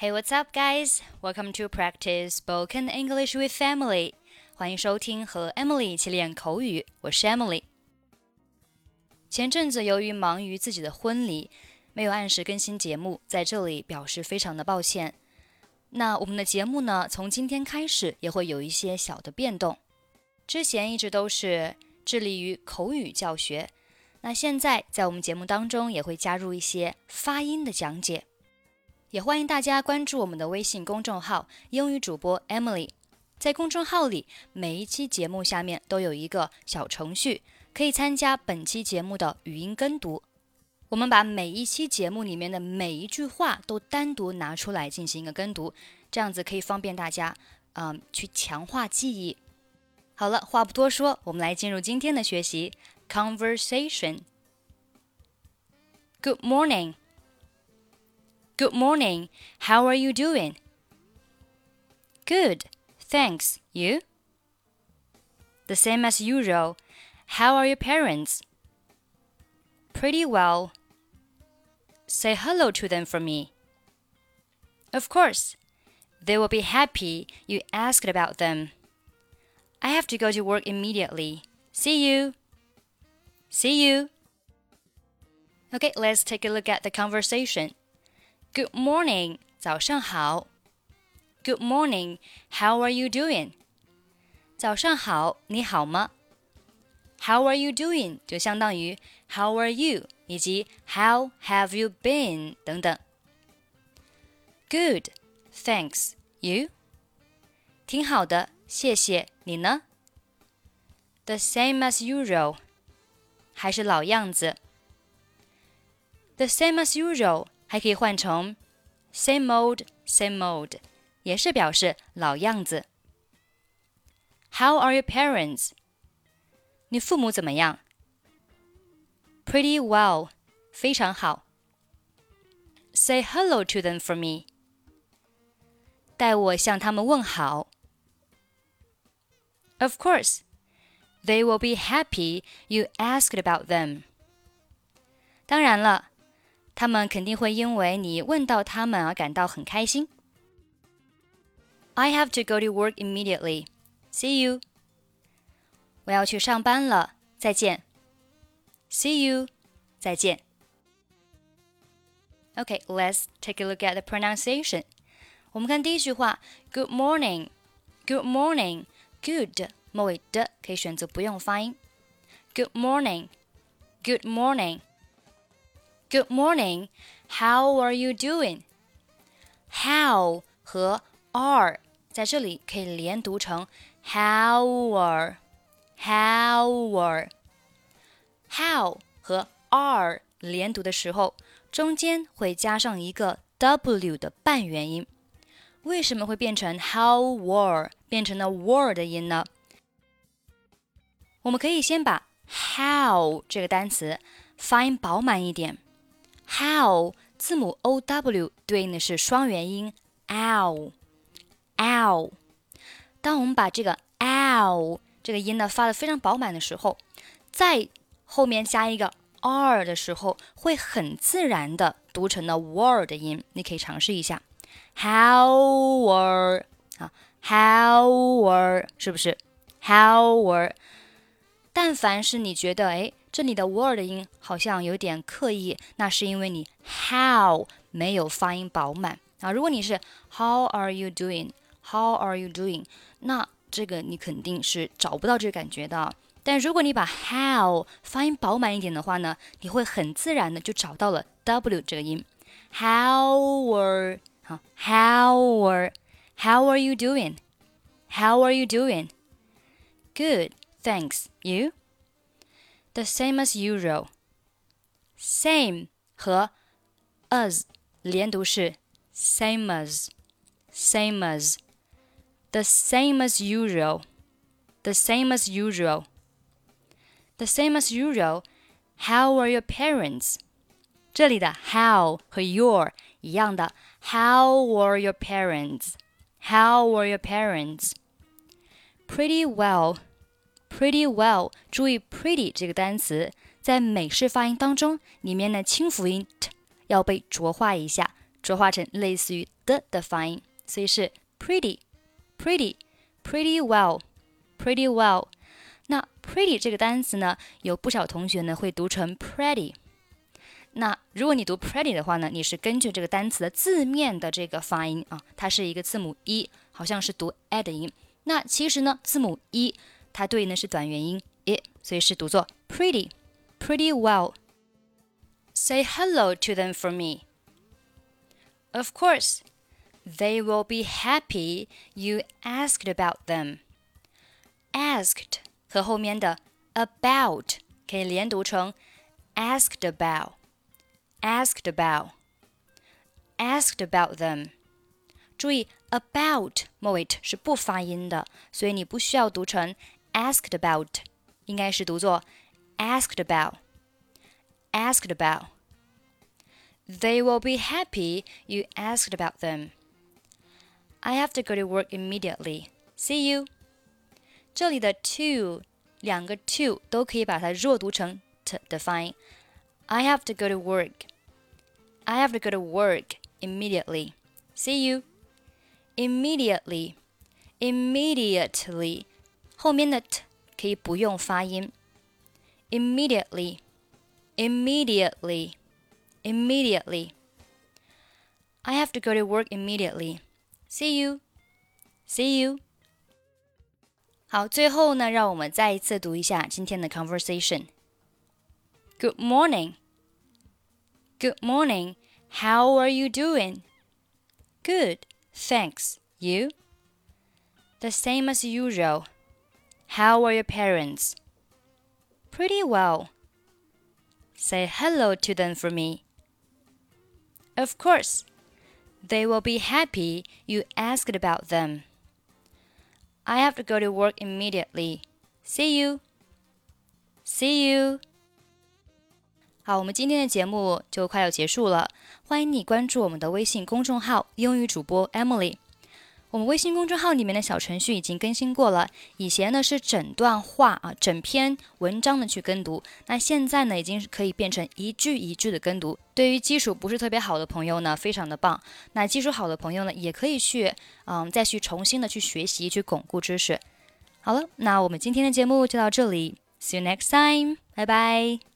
Hey, what's up, guys? Welcome to practice spoken English with Emily. 欢迎收听和 Emily 一起练口语，我是 Emily。前阵子由于忙于自己的婚礼，没有按时更新节目，在这里表示非常的抱歉。那我们的节目呢，从今天开始也会有一些小的变动。之前一直都是致力于口语教学，那现在在我们节目当中也会加入一些发音的讲解。也欢迎大家关注我们的微信公众号“英语主播 Emily”。在公众号里，每一期节目下面都有一个小程序，可以参加本期节目的语音跟读。我们把每一期节目里面的每一句话都单独拿出来进行一个跟读，这样子可以方便大家，嗯，去强化记忆。好了，话不多说，我们来进入今天的学习。Conversation。Good morning. Good morning. How are you doing? Good. Thanks. You? The same as usual. How are your parents? Pretty well. Say hello to them for me. Of course. They will be happy you asked about them. I have to go to work immediately. See you. See you. Okay, let's take a look at the conversation. Good morning. 早上好。Good morning. How are you doing? 早上好，你好吗？How are you doing 就相当于 How are you 以及 How have you been 等等。Good, thanks. You? 挺好的，谢谢。你呢？The same as usual. 还是老样子。The same as usual 还可以换成 same old, same old。也是表示老样子。How are your parents？你父母怎么样？Pretty well，非常好。Say hello to them for me。代我向他们问好。Of course, they will be happy you asked about them. 当然了， 他们肯定会因为你问到他们而感到很开心。I have to go to work immediately. See you. 我要去上班了，再见。See you. 再见。Okay, let's take a look at the pronunciation. 我们看第一句话，Good morning. Good morning. Good 末尾的可以选择不用发音。Good morning. Good morning. Good morning. How are you doing? How 和 are 在这里可以连读成 how are how are how 和 are 连读的时候，中间会加上一个 w 的半元音。为什么会变成 how were 变成了 were 的音呢？我们可以先把 how 这个单词发音饱满一点。 How 字母 o w 对应的是双元音 ow。ow。当我们把这个 ow 这个音呢发的非常饱满的时候，在后面加一个 r 的时候，会很自然的读成了 were 的音。你可以尝试一下，how were 啊，how were 是不是？how were？但凡是你觉得哎，这里的 word 音好像有点刻意，那是因为你 how 没有发音饱满啊。如果你是 how are you doing？How are you doing？那这个你肯定是找不到这个感觉的。但如果你把 how 发音饱满一点的话呢，你会很自然的就找到了 w 这个音。How were 好，How were How are you doing? How are you doing? Good, thanks. You? The same as usual. Same 和 as 连读是 same as, same as the same as usual, the same as usual, the same as usual. How are your parents? 这里的 how 和 your 一样的，How were your parents? How were your parents? Pretty well, Pretty well. 注意 pretty 这个单词在美式发音当中，里面的清辅音 t 要被浊化一下，浊化成类似于的的发音，所以是 pretty，pretty，pretty well，pretty well。那 pretty 这个单词呢，有不少同学呢会读成 pretty。那如果你读 pretty 的话呢，你是根据这个单词的字面的这个发音啊，它是一个字母 e，好像是读 e 的音。那其实呢，字母 e 它对应的是短元音 i，所以是读作 pretty，pretty well。Say hello to them for me. Of course, they will be happy you asked about them. Asked 和后面的 about 可以连读成 asked about asked about, asked about them。注意，about 末尾是不发音的，所以你不需要读成 asked about，应该是读作 asked about, asked about. They will be happy you asked about them. I have to go to work immediately. See you. 这里的 to 两个 to 都可以把它弱读成 t 的发音。I have to go to work. I have to go to work immediately. See you. Immediately, immediately， 后面的 t 可以不用发音。Immediately, immediately, immediately. I have to go to work immediately. See you. See you. 好，最后呢，让我们再一次读一下今天的 conversation. Good morning. Good morning. How are you doing? Good, thanks. You? The same as usual. How are your parents? Pretty well. Say hello to them for me. Of course. They will be happy you asked about them. I have to go to work immediately. See you. See you. 好，我们今天的节目就快要结束了。欢迎你关注我们的微信公众号“英语主播 Emily”。 我们微信公众号里面的小程序已经更新过了，以前呢是整段话啊、整篇文章的去跟读，那现在呢已经可以变成一句一句的跟读。对于基础不是特别好的朋友呢，非常的棒。那基础好的朋友呢，也可以去嗯再去重新的去学习，去巩固知识。好了，那我们今天的节目就到这里，See you next time，拜拜。